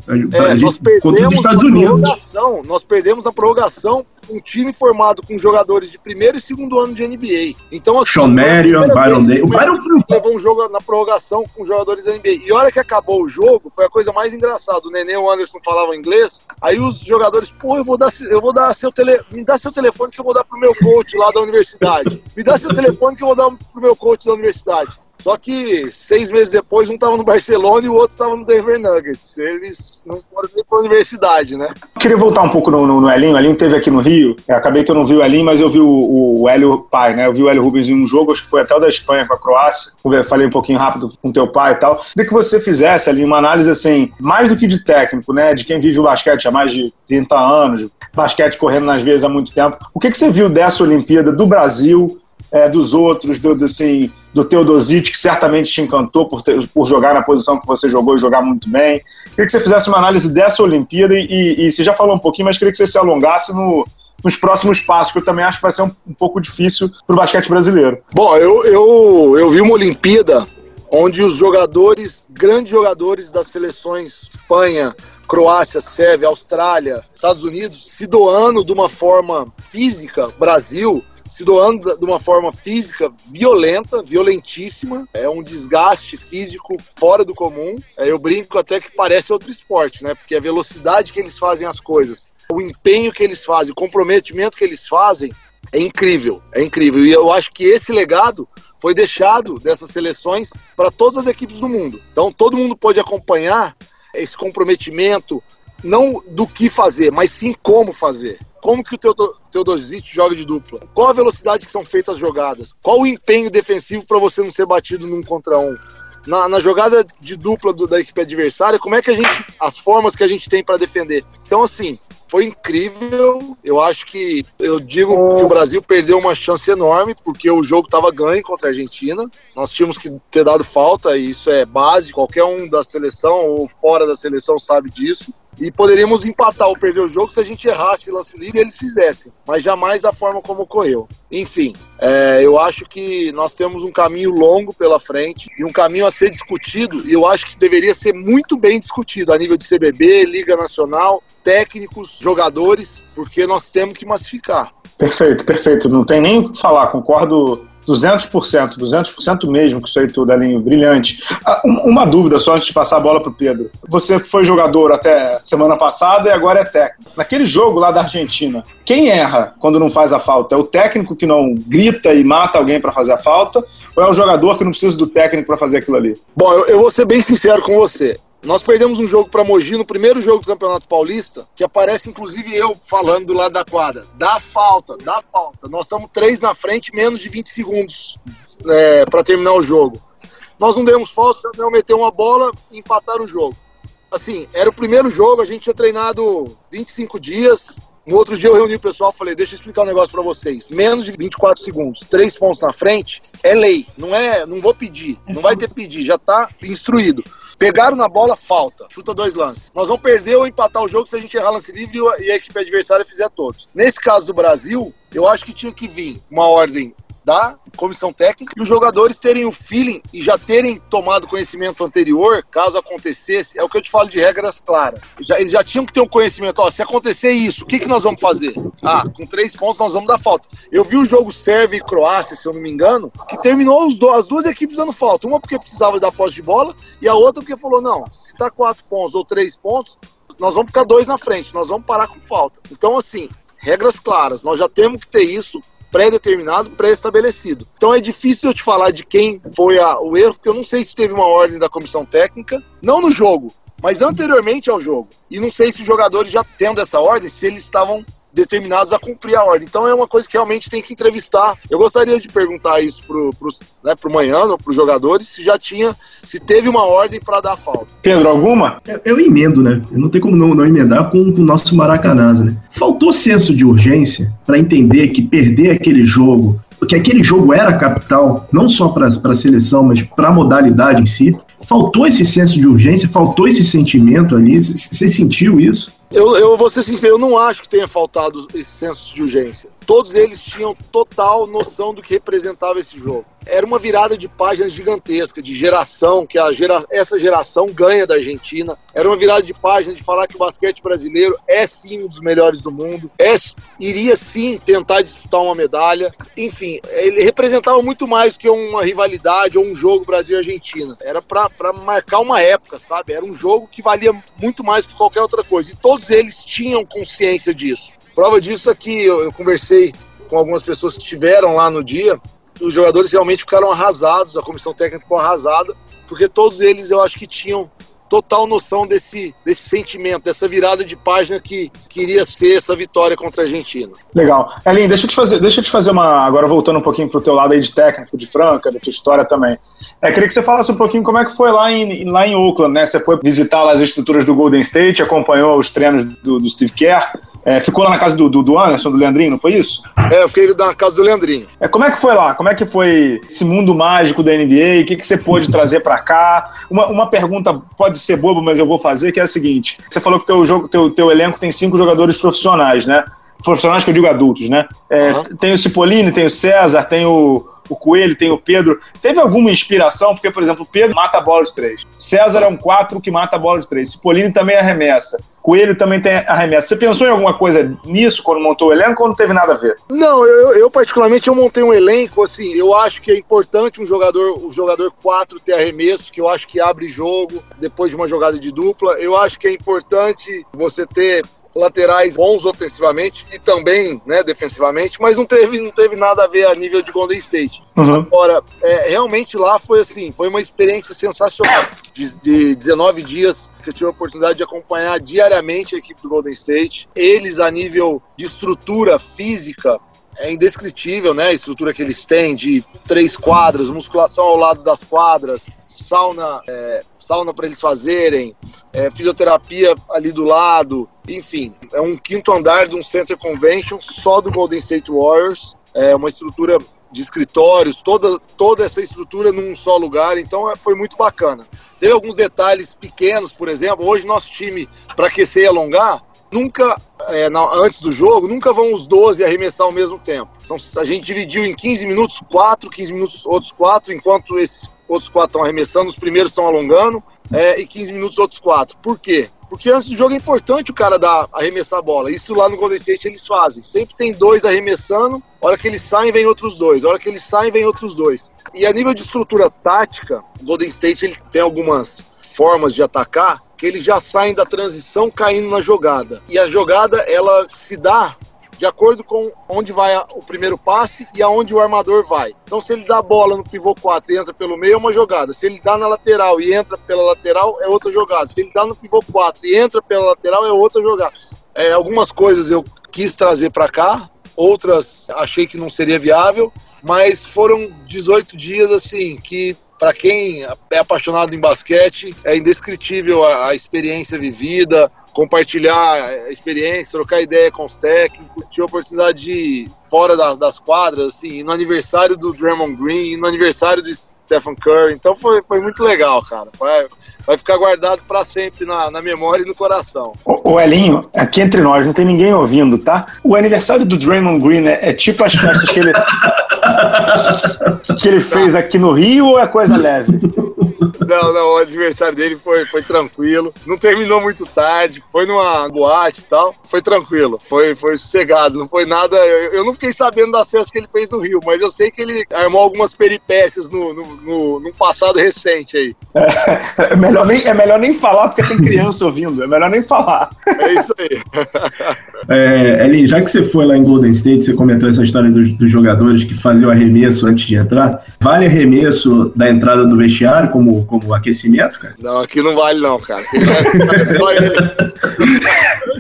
É, é, nós perdemos Estados na prorrogação. Nós perdemos na prorrogação um time formado com jogadores de primeiro e segundo ano de NBA. Então, assim, Sean Marion, Byron Day. O Byron levou um jogo na prorrogação com jogadores da NBA. E a hora que acabou o jogo, foi a coisa mais engraçada. O Nenê e o Anderson falavam inglês. Aí os jogadores, pô, eu vou dar, eu vou dar seu tele, me dá seu telefone que eu vou dar pro meu coach lá da universidade. Me dá seu telefone que eu vou dar pro meu coach da universidade. Só que seis meses depois, um estava no Barcelona e o outro estava no Denver Nuggets. Eles não foram nem para a universidade, né? Queria voltar um pouco no, no, no Elinho. O Elinho teve aqui no Rio. Eu acabei que eu não vi o Elinho, mas eu vi o, o Hélio pai, né? Eu vi o Hélio Rubens em um jogo, acho que foi até o da Espanha com a Croácia. Eu falei um pouquinho rápido com teu pai e tal. Queria que você fizesse ali uma análise assim, mais do que de técnico, né? De quem vive o basquete há mais de 30 anos, basquete correndo nas vezes há muito tempo. O que, que você viu dessa Olimpíada do Brasil? É, dos outros, do, assim, do Teodosic, que certamente te encantou por, ter, por jogar na posição que você jogou e jogar muito bem. Queria que você fizesse uma análise dessa Olimpíada e, e, você já falou um pouquinho, mas queria que você se alongasse no, nos próximos passos, que eu também acho que vai ser um, um pouco difícil para o basquete brasileiro. Bom, eu, eu, eu vi uma Olimpíada onde os jogadores, grandes jogadores das seleções Espanha, Croácia, Sérvia, Austrália, Estados Unidos, se doando de uma forma física, Brasil, se doando de uma forma física violenta, violentíssima. É um desgaste físico fora do comum. É, eu brinco até que parece outro esporte, né? Porque a velocidade que eles fazem as coisas, o empenho que eles fazem, o comprometimento que eles fazem é incrível, é incrível. E eu acho que esse legado foi deixado dessas seleções para todas as equipes do mundo. Então todo mundo pode acompanhar esse comprometimento, não do que fazer, mas sim como fazer. Como que o Teodosic joga de dupla? Qual a velocidade que são feitas as jogadas? Qual o empenho defensivo para você não ser batido num contra um? Na, na jogada de dupla do, da equipe adversária, como é que a gente. as formas que a gente tem para defender. Então, assim, foi incrível. Eu acho que eu digo que o Brasil perdeu uma chance enorme porque o jogo estava ganho contra a Argentina. Nós tínhamos que ter dado falta e isso é base. Qualquer um da seleção ou fora da seleção sabe disso. E poderíamos empatar ou perder o jogo se a gente errasse lance livre e eles fizessem, mas jamais da forma como ocorreu. Enfim, é, eu acho que nós temos um caminho longo pela frente e um caminho a ser discutido, e eu acho que deveria ser muito bem discutido a nível de CBB, Liga Nacional, técnicos, jogadores, porque nós temos que massificar. Perfeito, perfeito. Não tem nem o que falar, concordo 200%, 200% mesmo, que isso aí tudo, Alinho, brilhante. Ah, uma dúvida só antes de passar a bola para o Pedro. Você foi jogador até semana passada e agora é técnico. Naquele jogo lá da Argentina, quem erra quando não faz a falta? É o técnico que não grita e mata alguém para fazer a falta? Ou é o jogador que não precisa do técnico para fazer aquilo ali? Bom, eu, eu vou ser bem sincero com você. Nós perdemos um jogo para Mogi no primeiro jogo do Campeonato Paulista, que aparece inclusive eu falando do lado da quadra. Dá falta, dá falta. Nós estamos três na frente, menos de 20 segundos é, para terminar o jogo. Nós não demos falta, o Samuel meteu uma bola e empataram o jogo. Assim, era o primeiro jogo, a gente tinha treinado 25 dias. No outro dia eu reuni o pessoal e falei: deixa eu explicar um negócio para vocês. Menos de 24 segundos, três pontos na frente, é lei. Não é, não vou pedir, não vai ter pedir, já tá instruído. Pegaram na bola, falta. Chuta dois lances. Nós vamos perder ou empatar o jogo se a gente errar lance livre e a equipe adversária fizer todos. Nesse caso do Brasil, eu acho que tinha que vir uma ordem da comissão técnica e os jogadores terem o feeling e já terem tomado conhecimento anterior, caso acontecesse, é o que eu te falo de regras claras. Já, eles já tinham que ter um conhecimento, ó, se acontecer isso, o que, que nós vamos fazer? Ah, com três pontos nós vamos dar falta. Eu vi o jogo Sérvia e Croácia, se eu não me engano, que terminou do, as duas equipes dando falta. Uma porque precisava da posse de bola e a outra porque falou, não, se tá quatro pontos ou três pontos, nós vamos ficar dois na frente, nós vamos parar com falta. Então, assim, regras claras, nós já temos que ter isso pré-determinado, pré-estabelecido. Então é difícil eu te falar de quem foi a, o erro, porque eu não sei se teve uma ordem da comissão técnica, não no jogo, mas anteriormente ao jogo. E não sei se os jogadores já tendo essa ordem, se eles estavam determinados a cumprir a ordem. Então é uma coisa que realmente tem que entrevistar. Eu gostaria de perguntar isso pro, pro, né, pro Manhã, para os jogadores, se já tinha, se teve uma ordem para dar falta. Pedro, alguma? Eu, eu, emendo, né? Eu não tem como não, não emendar com, com o nosso Maracanã, né? Faltou senso de urgência para entender que perder aquele jogo que aquele jogo era capital, não só para a seleção, mas para a modalidade em si. Faltou esse senso de urgência, faltou esse sentimento ali. Você sentiu isso? Eu, eu vou ser sincero, eu não acho que tenha faltado esse senso de urgência. Todos eles tinham total noção do que representava esse jogo. Era uma virada de página gigantesca, de geração, que a gera, essa geração ganha da Argentina. Era uma virada de página de falar que o basquete brasileiro é sim um dos melhores do mundo, é, iria sim tentar disputar uma medalha. Enfim, ele representava muito mais que uma rivalidade ou um jogo Brasil-Argentina. Era para marcar uma época, sabe? Era um jogo que valia muito mais que qualquer outra coisa. E todos eles tinham consciência disso. Prova disso é que eu, eu conversei com algumas pessoas que estiveram lá no dia os jogadores realmente ficaram arrasados, a comissão técnica ficou arrasada, porque todos eles eu acho que tinham total noção desse, desse sentimento, dessa virada de página que queria ser essa vitória contra a Argentina. Legal. Elin, deixa eu te fazer, deixa eu te fazer uma. Agora voltando um pouquinho pro teu lado aí de técnico, de Franca, da tua história também. É, queria que você falasse um pouquinho como é que foi lá em, lá em Oakland, né? Você foi visitar lá as estruturas do Golden State, acompanhou os treinos do, do Steve Kerr. É, ficou lá na casa do, do, do, Anderson, do Leandrinho, não foi isso? É, eu fiquei na casa do Leandrinho. É, como é que foi lá? Como é que foi esse mundo mágico da NBA? O que, que você pôde trazer para cá? Uma, uma pergunta pode ser boba, mas eu vou fazer, que é a seguinte. Você falou que teu, jogo, teu, teu elenco tem cinco jogadores profissionais, né? Profissionais que eu digo adultos, né? É, uhum. Tem o Cipollini, tem o César, tem o, o Coelho, tem o Pedro. Teve alguma inspiração? Porque, por exemplo, o Pedro mata a bola de três. César é um quatro que mata a bola de três. Cipollini também arremessa. Coelho também tem arremesso. Você pensou em alguma coisa nisso quando montou o elenco ou não teve nada a ver? Não, eu, eu particularmente eu montei um elenco assim. Eu acho que é importante um jogador, o um jogador 4 ter arremesso, que eu acho que abre jogo depois de uma jogada de dupla. Eu acho que é importante você ter laterais bons ofensivamente e também né, defensivamente, mas não teve, não teve nada a ver a nível de Golden State. Uhum. Agora, é, realmente lá foi assim, foi uma experiência sensacional. De, de 19 dias que eu tive a oportunidade de acompanhar diariamente a equipe do Golden State. Eles, a nível de estrutura física, é indescritível, né? A estrutura que eles têm de três quadras, musculação ao lado das quadras, sauna, é, sauna para eles fazerem, é, fisioterapia ali do lado, enfim, é um quinto andar de um Center Convention só do Golden State Warriors, é uma estrutura de escritórios, toda, toda essa estrutura num só lugar, então é, foi muito bacana. Teve alguns detalhes pequenos, por exemplo, hoje nosso time, para aquecer e alongar, nunca, é, na, antes do jogo, nunca vão os 12 arremessar ao mesmo tempo. São, a gente dividiu em 15 minutos, 4, 15 minutos, outros 4, enquanto esses outros 4 estão arremessando, os primeiros estão alongando, é, e 15 minutos, outros 4. Por quê? Porque antes do jogo é importante o cara dar, arremessar a bola. Isso lá no Golden State eles fazem. Sempre tem dois arremessando, a hora que eles saem, vem outros dois. A hora que eles saem, vem outros dois. E a nível de estrutura tática, o Golden State ele tem algumas formas de atacar que eles já saem da transição caindo na jogada. E a jogada, ela se dá de acordo com onde vai o primeiro passe e aonde o armador vai. Então, se ele dá a bola no pivô 4 e entra pelo meio, é uma jogada. Se ele dá na lateral e entra pela lateral, é outra jogada. Se ele dá no pivô 4 e entra pela lateral, é outra jogada. É, algumas coisas eu quis trazer para cá, outras achei que não seria viável, mas foram 18 dias assim que para quem é apaixonado em basquete, é indescritível a, a, experiência vivida, compartilhar a experiência, trocar ideia com os técnicos. Tive a oportunidade de ir fora da, das quadras, assim, no aniversário do Draymond Green, no aniversário do Stephen Curry. Então foi, foi muito legal, cara. Vai, vai ficar guardado para sempre na, na, memória e no coração. O, o, Elinho, aqui entre nós, não tem ninguém ouvindo, tá? O aniversário do Draymond Green é, é tipo as festas que ele. que ele fez aqui no Rio ou é coisa leve? Não, não, o aniversário dele foi, foi tranquilo. Não terminou muito tarde, foi numa boate e tal. Foi tranquilo, foi, foi sossegado, não foi nada. Eu, eu não fiquei sabendo das festas que ele fez no Rio, mas eu sei que ele armou algumas peripécias no, no, no, no passado recente aí. É, é, melhor nem, é melhor nem falar porque tem criança ouvindo, é melhor nem falar. É isso aí. É, Elin, já que você foi lá em Golden State, você comentou essa história dos, dos jogadores que faziam arremesso antes de entrar. Vale arremesso da entrada do vestiário como, como aquecimento, cara? Não, aqui não vale não, cara. É só ele.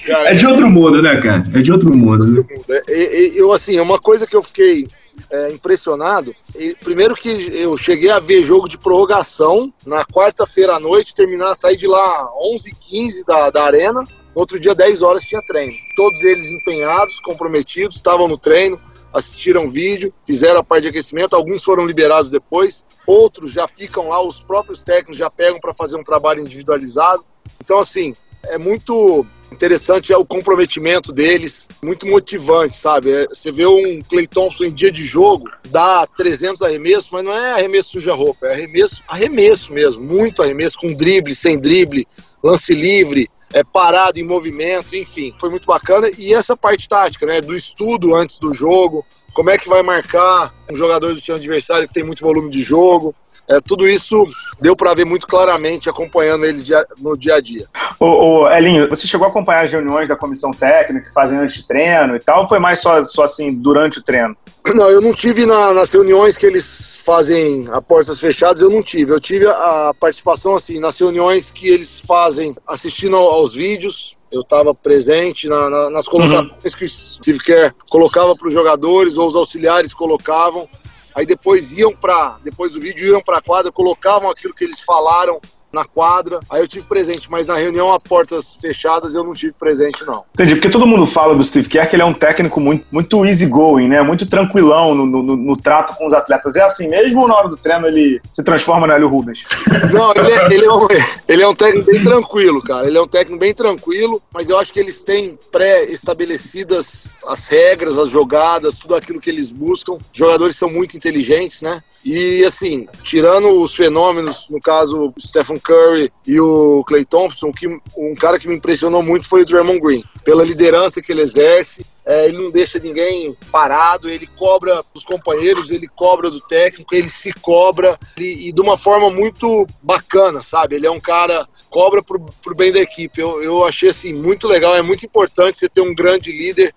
Cara, é de outro mundo, né, cara? É de outro mundo. Né? É, eu, assim, é uma coisa que eu fiquei é, impressionado. E, primeiro que eu cheguei a ver jogo de prorrogação na quarta-feira à noite, terminar, sair de lá 11h15 da, da arena. No outro dia, 10 horas, tinha treino. Todos eles empenhados, comprometidos, estavam no treino, assistiram vídeo, fizeram a parte de aquecimento. Alguns foram liberados depois, outros já ficam lá, os próprios técnicos já pegam para fazer um trabalho individualizado. Então, assim, é muito interessante é o comprometimento deles, muito motivante, sabe? É, você vê um Clay Thompson em dia de jogo, dá 300 arremessos, mas não é arremesso suja-roupa, é arremesso, arremesso mesmo, muito arremesso, com drible, sem drible, lance livre, é, parado em movimento, enfim, foi muito bacana. E essa parte tática, né, do estudo antes do jogo, como é que vai marcar um jogador do time adversário que tem muito volume de jogo, é, tudo isso deu para ver muito claramente acompanhando ele no dia a dia. Ô, ô, Elinho, você chegou a acompanhar as reuniões da comissão técnica que fazem antes de treino e tal, ou foi mais só, só assim durante o treino? Não, eu não tive na, nas reuniões que eles fazem a portas fechadas, eu não tive. Eu tive a participação assim nas reuniões que eles fazem assistindo aos vídeos, eu estava presente na, na, nas colocações uhum. que o Steve Kerr colocava para os jogadores ou os auxiliares colocavam. Aí depois iam para, depois do vídeo iam para a quadra, colocavam aquilo que eles falaram na quadra. Aí eu tive presente, mas na reunião a portas fechadas eu não tive presente, não. Entendi, porque todo mundo fala do Steve Kerr que ele é um técnico muito, muito easygoing, né? Muito tranquilão no, no, no, trato com os atletas. É assim mesmo ou na hora do treino ele se transforma no Hélio Rubens? Não, ele é, ele, é um, ele é um técnico bem tranquilo, cara. Ele é um técnico bem tranquilo, mas eu acho que eles têm pré-estabelecidas as regras, as jogadas, tudo aquilo que eles buscam. Os jogadores são muito inteligentes, né? E assim, tirando os fenômenos, no caso, o Stephen Curry e o Clay Thompson, que um cara que me impressionou muito foi o Draymond Green, pela liderança que ele exerce. É, ele não deixa ninguém parado, ele cobra dos companheiros, ele cobra do técnico, ele se cobra e, e de uma forma muito bacana, sabe? Ele é um cara cobra pro, pro bem da equipe. Eu, eu achei assim muito legal, é muito importante você ter um grande líder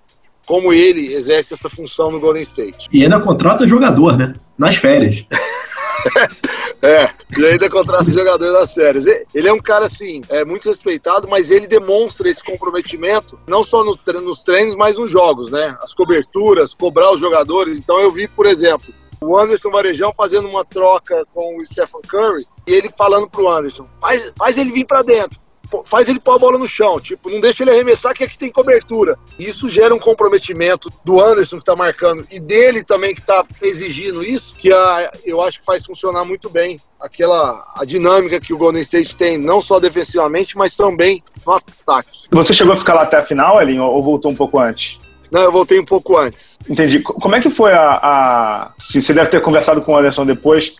como ele exerce essa função no Golden State. E ainda contrata jogador, né? Nas férias. É, e ainda contrasta jogador das séries. Ele é um cara, assim, é muito respeitado, mas ele demonstra esse comprometimento, não só no, nos treinos, mas nos jogos, né? As coberturas, cobrar os jogadores. Então eu vi, por exemplo, o Anderson Varejão fazendo uma troca com o Stephen Curry e ele falando pro Anderson: faz, faz ele vir para dentro faz ele pôr a bola no chão, tipo, não deixa ele arremessar que aqui tem cobertura. Isso gera um comprometimento do Anderson que tá marcando e dele também que tá exigindo isso, que a, eu acho que faz funcionar muito bem aquela a dinâmica que o Golden State tem, não só defensivamente, mas também no ataque. Você chegou a ficar lá até a final, Elin, ou voltou um pouco antes? Não, eu voltei um pouco antes. Entendi. Como é que foi a. a... Se você deve ter conversado com o Anderson depois.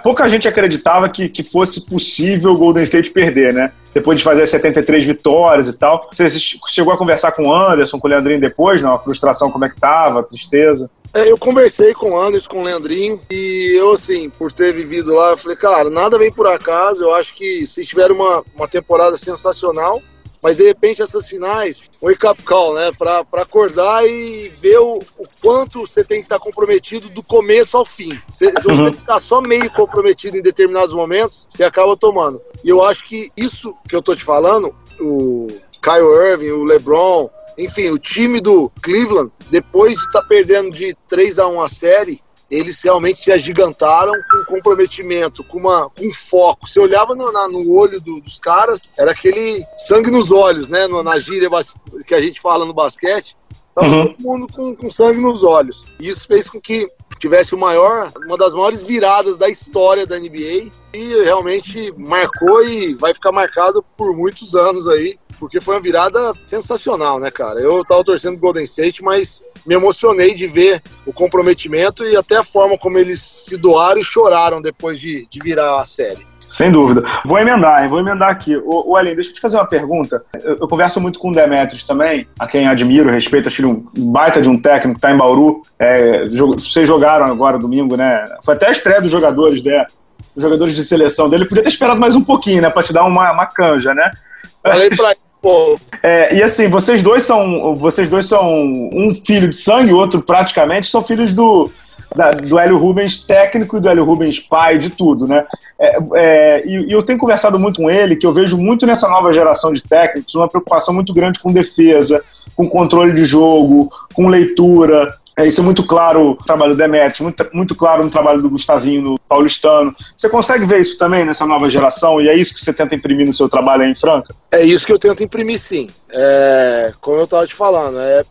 Pouca gente acreditava que, que fosse possível o Golden State perder, né? Depois de fazer 73 vitórias e tal. Você chegou a conversar com o Anderson, com o Leandrinho depois, não? A frustração, como é que tava, a tristeza? É, eu conversei com o Anderson, com o Leandrinho, e eu, assim, por ter vivido lá, eu falei, cara, nada vem por acaso. Eu acho que se tiver uma, uma temporada sensacional, mas de repente essas finais, wake up call, né? Para acordar e ver o, o, quanto você tem que estar tá comprometido do começo ao fim. Se, se você uhum. ficar só meio comprometido em determinados momentos, você acaba tomando. E eu acho que isso que eu tô te falando, o Kyle Irving, o LeBron, enfim, o time do Cleveland, depois de estar tá perdendo de 3 a 1 a série, eles realmente se agigantaram com comprometimento, com, uma, com foco. Você olhava no, na, no olho do, dos caras, era aquele sangue nos olhos, né? Na gíria que a gente fala no basquete. Tava uhum. todo mundo com, com sangue nos olhos. E isso fez com que tivesse o maior, uma das maiores viradas da história da NBA e realmente marcou e vai ficar marcado por muitos anos aí porque foi uma virada sensacional, né, cara? Eu tava torcendo Golden State, mas me emocionei de ver o comprometimento e até a forma como eles se doaram e choraram depois de, de virar a série. Sem dúvida. Vou emendar, hein? vou emendar aqui. O, o Ellen, deixa eu te fazer uma pergunta. Eu, eu, converso muito com o Demetrius também, a quem admiro, respeito, acho ele um baita de um técnico, que tá em Bauru. É, vocês jogaram agora domingo, né? Foi até a estreia dos jogadores, né? Os jogadores de seleção dele. Podia ter esperado mais um pouquinho, né? Pra te dar uma, uma canja, né? Falei pra Pô. É, e assim, vocês dois são. Vocês dois são um filho de sangue, o outro praticamente, são filhos do, da, do Hélio Rubens técnico e do Hélio Rubens pai, de tudo, né? É, é, e, e, eu tenho conversado muito com ele, que eu vejo muito nessa nova geração de técnicos uma preocupação muito grande com defesa, com controle de jogo, com leitura, é, isso é muito claro no trabalho do Demetrius, muito, muito claro no trabalho do Gustavinho no Paulistano. Você consegue ver isso também nessa nova geração? E é isso que você tenta imprimir no seu trabalho aí em Franca? É isso que eu tento imprimir, sim. É, como eu estava te falando, é,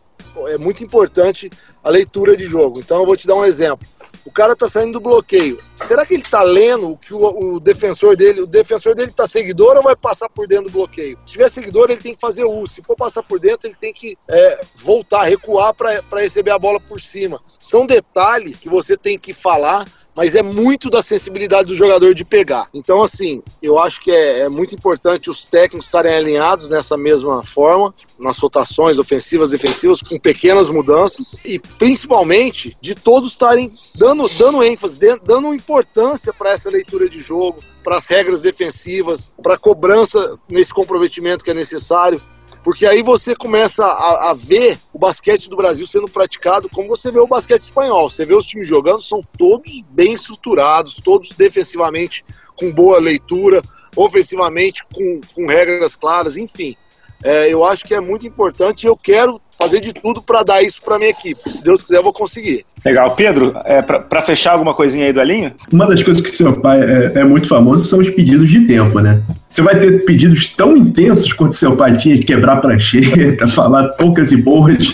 é muito importante a leitura de jogo. Então eu vou te dar um exemplo. O cara tá saindo do bloqueio. Será que ele tá lendo o que o, o defensor dele, o defensor dele tá seguidor ou vai passar por dentro do bloqueio? Se tiver seguidor, ele tem que fazer o Se for passar por dentro, ele tem que é, voltar, recuar para receber a bola por cima. São detalhes que você tem que falar mas é muito da sensibilidade do jogador de pegar. Então, assim, eu acho que é, é muito importante os técnicos estarem alinhados nessa mesma forma, nas rotações ofensivas, defensivas, com pequenas mudanças, e principalmente de todos estarem dando, dando ênfase, dando importância para essa leitura de jogo, para as regras defensivas, para a cobrança nesse comprometimento que é necessário porque aí você começa a, a, ver o basquete do Brasil sendo praticado como você vê o basquete espanhol. Você vê os times jogando, são todos bem estruturados, todos defensivamente com boa leitura, ofensivamente com, com regras claras, enfim. É, eu acho que é muito importante eu quero fazer de tudo para dar isso para minha equipe. Se Deus quiser, eu vou conseguir. Legal. Pedro, é, para fechar alguma coisinha aí do Alinho? Uma das coisas que seu pai é, é, muito famoso são os pedidos de tempo, né? Você vai ter pedidos tão intensos quanto seu pai tinha de quebrar prancheta, falar poucas e boas.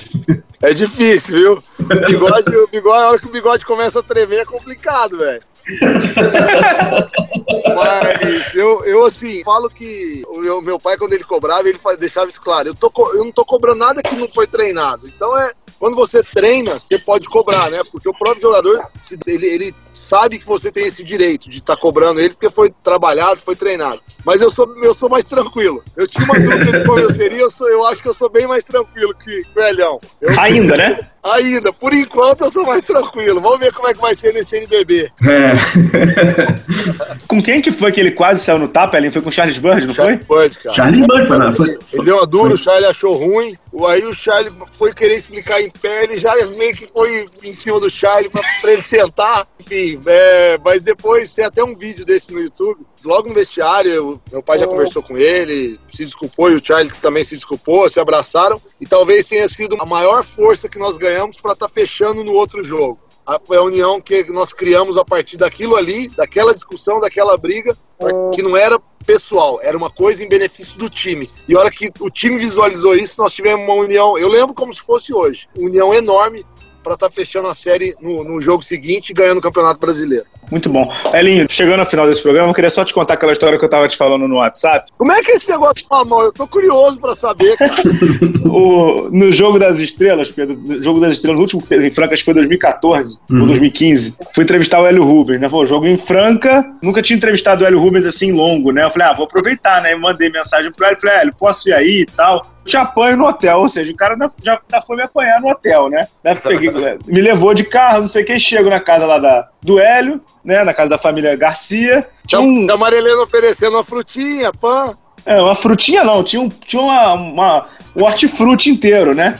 É difícil, viu? O bigode, o bigode, a hora que o bigode começa a tremer é complicado, velho. Mas eu, eu, assim, falo que o meu pai, quando ele cobrava, ele deixava isso claro. Eu, tô, eu não tô cobrando nada que não foi treinado. Então é. Quando você treina, você pode cobrar, né? Porque o próprio jogador, ele, ele sabe que você tem esse direito de estar tá cobrando ele, porque foi trabalhado, foi treinado. Mas eu sou, eu sou mais tranquilo. Eu tinha uma dúvida de como eu seria, eu, sou, eu acho que eu sou bem mais tranquilo que o Elhão. Eu, Ainda, né? Ainda. Por enquanto eu sou mais tranquilo. Vamos ver como é que vai ser nesse NBB. É. com quem que foi que ele quase saiu no tapa, Ele Foi com o Charles Bird, não Charles foi? Bird, cara. Charles Bird, mano. Foi... Ele deu uma dura, o Charlie achou ruim. Aí o Charlie foi querer explicar em pé, ele já meio que foi em cima do Charlie pra, pra ele sentar. Enfim, é, mas depois tem até um vídeo desse no YouTube. Logo no vestiário, meu pai já conversou com ele, se desculpou e o Charlie também se desculpou, se abraçaram. E talvez tenha sido a maior força que nós ganhamos para estar tá fechando no outro jogo foi a união que nós criamos a partir daquilo ali, daquela discussão, daquela briga, que não era pessoal, era uma coisa em benefício do time. E a hora que o time visualizou isso, nós tivemos uma união, eu lembro como se fosse hoje, união enorme para estar tá fechando a série no, no jogo seguinte e ganhando o Campeonato Brasileiro. Muito bom. Elinho, chegando ao final desse programa, eu queria só te contar aquela história que eu tava te falando no WhatsApp. Como é que é esse negócio de mamão? Eu tô curioso para saber, cara. o, no Jogo das Estrelas, Pedro, no Jogo das Estrelas, o último que teve em Franca, acho que foi 2014 uhum. ou 2015, fui entrevistar o Hélio Rubens, né? Pô, jogo em Franca, nunca tinha entrevistado o Hélio Rubens assim longo, né? Eu falei, ah, vou aproveitar, né? Eu mandei mensagem pro Hélio, falei, Hélio, posso ir aí e tal? Te apanho no hotel. Ou seja, o cara já, já foi me apanhar no hotel, né? Peguei, me levou de carro, não sei o que, chego na casa lá da, do Hélio, né? Na casa da família Garcia. Tinha um... A Marilena oferecendo uma frutinha, pã. É, uma frutinha não, tinha, um, tinha uma, uma, um hortifruti inteiro, né?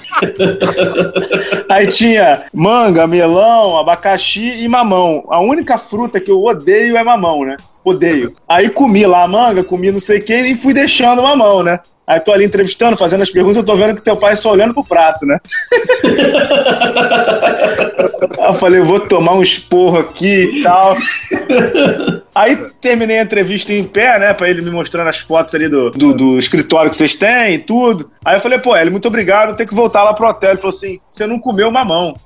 Aí tinha manga, melão, abacaxi e mamão. A única fruta que eu odeio é mamão, né? Odeio. Aí comi lá a manga, comi não sei o que e fui deixando mamão, né? Aí tô ali entrevistando, fazendo as perguntas, eu tô vendo que teu pai é só olhando pro prato, né? Eu falei, vou tomar um esporro aqui e tal. Aí terminei a entrevista em pé, né? Pra ele me mostrando as fotos ali do, do, do escritório que vocês têm e tudo. Aí eu falei, pô, ele, muito obrigado, eu tenho que voltar lá pro hotel. Ele falou assim: você não comeu mamão.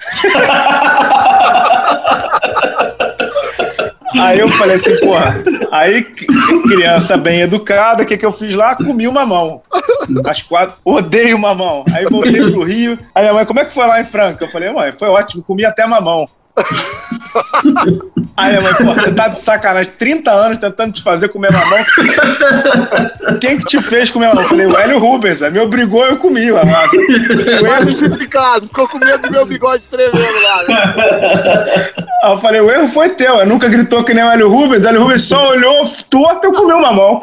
Aí eu falei assim, porra, aí criança bem educada, o que, que eu fiz lá? Comi o mamão. Às quatro, odeio mamão. Aí voltei pro Rio. Aí minha mãe, como é que foi lá em Franca? Eu falei, mãe, foi ótimo, comi até mamão. Aí mãe, pô, você tá de sacanagem, 30 anos tentando te fazer comer mamão. Quem que te fez comer mamão? Eu falei, o Hélio Rubens, me obrigou, eu comi a massa. O erro justificado, ficou com medo do meu bigode tremendo lá. Né? Aí eu falei, o erro foi teu, eu nunca gritou que nem o Hélio Rubens, o Hélio Rubens só olhou torto e eu comi uma mão.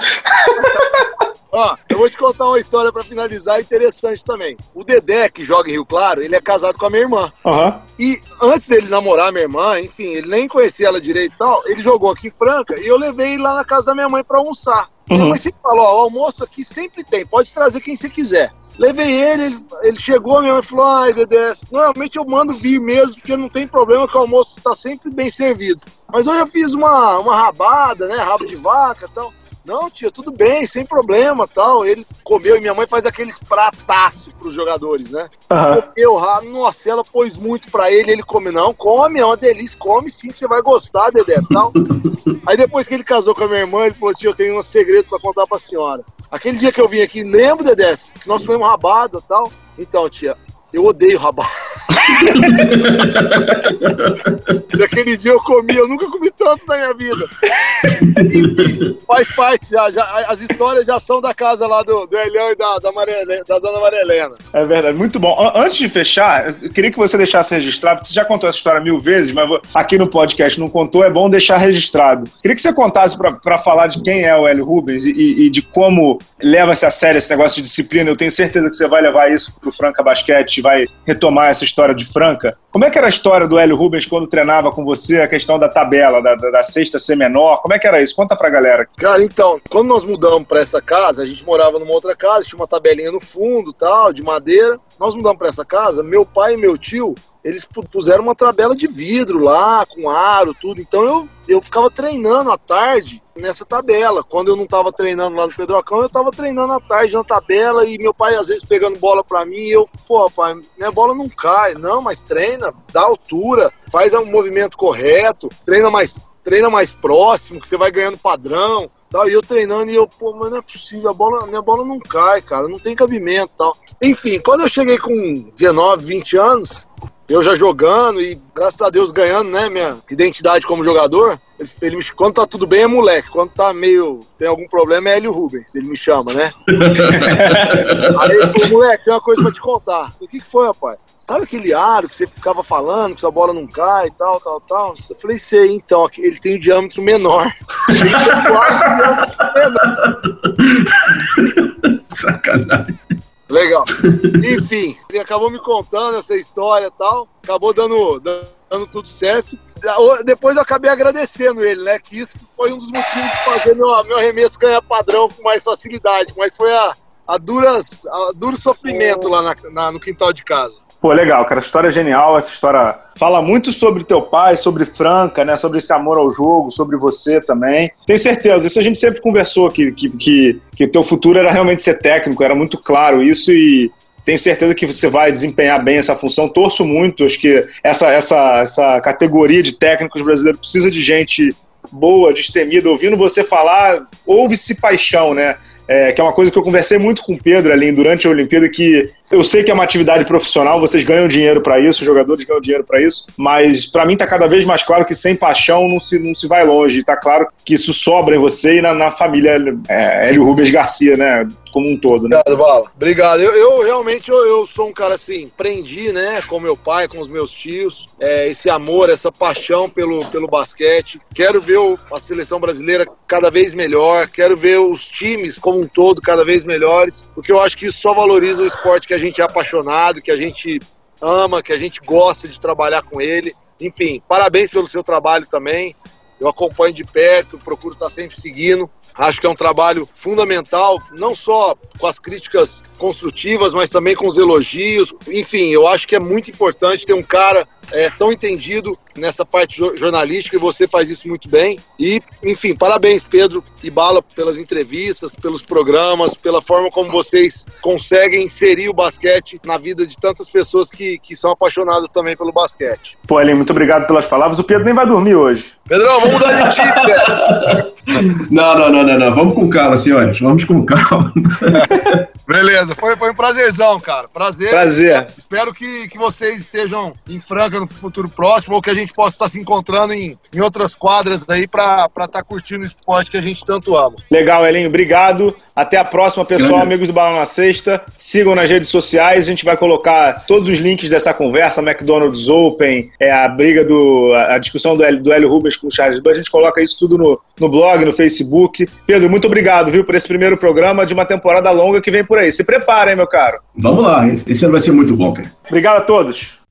Ó, eu vou te contar uma história para finalizar interessante também. O Dedé, que joga em Rio Claro, ele é casado com a minha irmã. Uhum. E antes dele namorar a minha irmã, enfim, ele nem conhecia ela direito e tal, ele jogou aqui em Franca e eu levei ele lá na casa da minha mãe para almoçar. Uhum. Minha mãe sempre falou: ó, o almoço aqui sempre tem, pode trazer quem você quiser. Levei ele, ele, ele chegou, minha mãe falou: ai, Dedé, normalmente eu mando vir mesmo, porque não tem problema que o almoço está sempre bem servido. Mas hoje eu fiz uma, uma rabada, né? Rabo de vaca e tal. Não, tia, tudo bem, sem problema, tal. Ele comeu e minha mãe faz aqueles prataços pros jogadores, né? Uhum. Comeu, ah, nossa, ela pôs muito pra ele, ele come, não, come, é uma delícia, come sim que você vai gostar, Dedé, tal. Aí depois que ele casou com a minha irmã, ele falou, tia, eu tenho um segredo pra contar pra senhora. Aquele dia que eu vim aqui, lembro, Dedé, que nós fomos rabada tal. Então, tia, eu odeio rabada. Naquele dia eu comi, eu nunca comi tanto na minha vida. Faz parte, já, já, as histórias já são da casa lá do, do e da, da, da dona Maria. É verdade, muito bom. Antes de fechar, eu queria que você deixasse registrado, você já contou essa história mil vezes, mas aqui no podcast não contou, é bom deixar registrado. Queria que você contasse para falar de quem é o Hélio Rubens e, e de como leva-se a sério esse negócio de disciplina. Eu tenho certeza que você vai levar isso para o Franca Basquete, vai retomar essa história de Franca. Como é que era a história do Hélio Rubens quando treinava com você, a questão da tabela, da, da, da sexta ser menor? Como é que era isso? Conta pra galera. Cara, então, quando nós mudamos para essa casa, a gente morava numa outra casa, tinha uma tabelinha no fundo, tal, de madeira. Nós mudamos para essa casa, meu pai e meu tio eles puseram uma tabela de vidro lá, com aro, tudo. Então eu, eu ficava treinando à tarde nessa tabela. Quando eu não estava treinando lá no Pedrocão, eu estava treinando à tarde na tabela e meu pai às vezes pegando bola para mim eu, pô, pai, minha bola não cai. Não, mas treina, dá altura, faz um movimento correto, treina mais, treina mais próximo, que você vai ganhando padrão. Tal, e eu treinando e eu, pô, mas não é possível, a bola, minha bola não cai, cara, não tem cabimento tal. Enfim, quando eu cheguei com 19, 20 anos, eu já jogando e, graças a Deus, ganhando, né, minha identidade como jogador, ele, ele me, quando tá tudo bem é moleque, quando tá meio, tem algum problema é Hélio Rubens, ele me chama, né? Aí ele falou, moleque, tem uma coisa pra te contar. O que, que foi, rapaz? Sabe aquele aro que você ficava falando, que sua bola não cai e tal, tal, tal? Eu falei, sei, então, ele tem o um diâmetro menor. Sacanagem. Legal. Enfim, ele acabou me contando essa história e tal, acabou dando, dando tudo certo. Depois eu acabei agradecendo ele, né? Que isso foi um dos motivos de fazer meu, meu arremesso ganhar padrão com mais facilidade, mas foi a, a, duras, a duro sofrimento lá na, na, no quintal de casa. Pô, legal, cara. História genial. Essa história fala muito sobre teu pai, sobre Franca, né? Sobre esse amor ao jogo, sobre você também. Tenho certeza. Isso a gente sempre conversou que, que, que, que teu futuro era realmente ser técnico, era muito claro isso e tenho certeza que você vai desempenhar bem essa função. Torço muito. Acho que essa, essa, essa categoria de técnicos brasileiros precisa de gente boa, destemida. Ouvindo você falar, ouve-se paixão, né? É, que é uma coisa que eu conversei muito com o Pedro ali durante a Olimpíada, que eu sei que é uma atividade profissional, vocês ganham dinheiro para isso, os jogadores ganham dinheiro para isso, mas para mim está cada vez mais claro que sem paixão não se, não se vai longe. Está claro que isso sobra em você e na, na família é, Hélio Rubens Garcia, né? Como um todo, né? Obrigado, Vala. Obrigado. Eu, eu realmente eu, eu, sou um cara assim, aprendi, né, com meu pai, com os meus tios, é, esse amor, essa paixão pelo, pelo basquete. Quero ver o, a seleção brasileira cada vez melhor, quero ver os times como um todo cada vez melhores, porque eu acho que isso só valoriza o esporte que a gente é apaixonado, que a gente ama, que a gente gosta de trabalhar com ele. Enfim, parabéns pelo seu trabalho também. Eu acompanho de perto, procuro estar sempre seguindo. Acho que é um trabalho fundamental, não só com as críticas construtivas, mas também com os elogios. Enfim, eu acho que é muito importante ter um cara é, tão entendido nessa parte jornalística e você faz isso muito bem. E, enfim, parabéns, Pedro e Bala, pelas entrevistas, pelos programas, pela forma como vocês conseguem inserir o basquete na vida de tantas pessoas que, que são apaixonadas também pelo basquete. Pô, Elen, muito obrigado pelas palavras. O Pedro nem vai dormir hoje. Pedrão, vamos mudar de time, velho. Não, não, não, não, não. Vamos com calma, senhores. Vamos com calma. Beleza, foi, foi um prazerzão, cara. Prazer. Prazer. Espero que, que vocês estejam em Franca no futuro próximo ou que a gente possa estar se encontrando em, em outras quadras aí para estar tá curtindo o esporte que a gente tanto ama. Legal, Elinho. Obrigado. Até a próxima, pessoal. Amigos do Balão na Sexta. Sigam nas redes sociais. A gente vai colocar todos os links dessa conversa: McDonald's Open, é, a briga do. a discussão do, do Hélio Rubens com o Charles A gente coloca isso tudo no, no blog, no Facebook. Pedro, muito obrigado, viu, por esse primeiro programa de uma temporada longa que vem por aí. Se prepara, hein, meu caro. Vamos lá. Esse ano vai ser muito bom, cara. Obrigado a todos.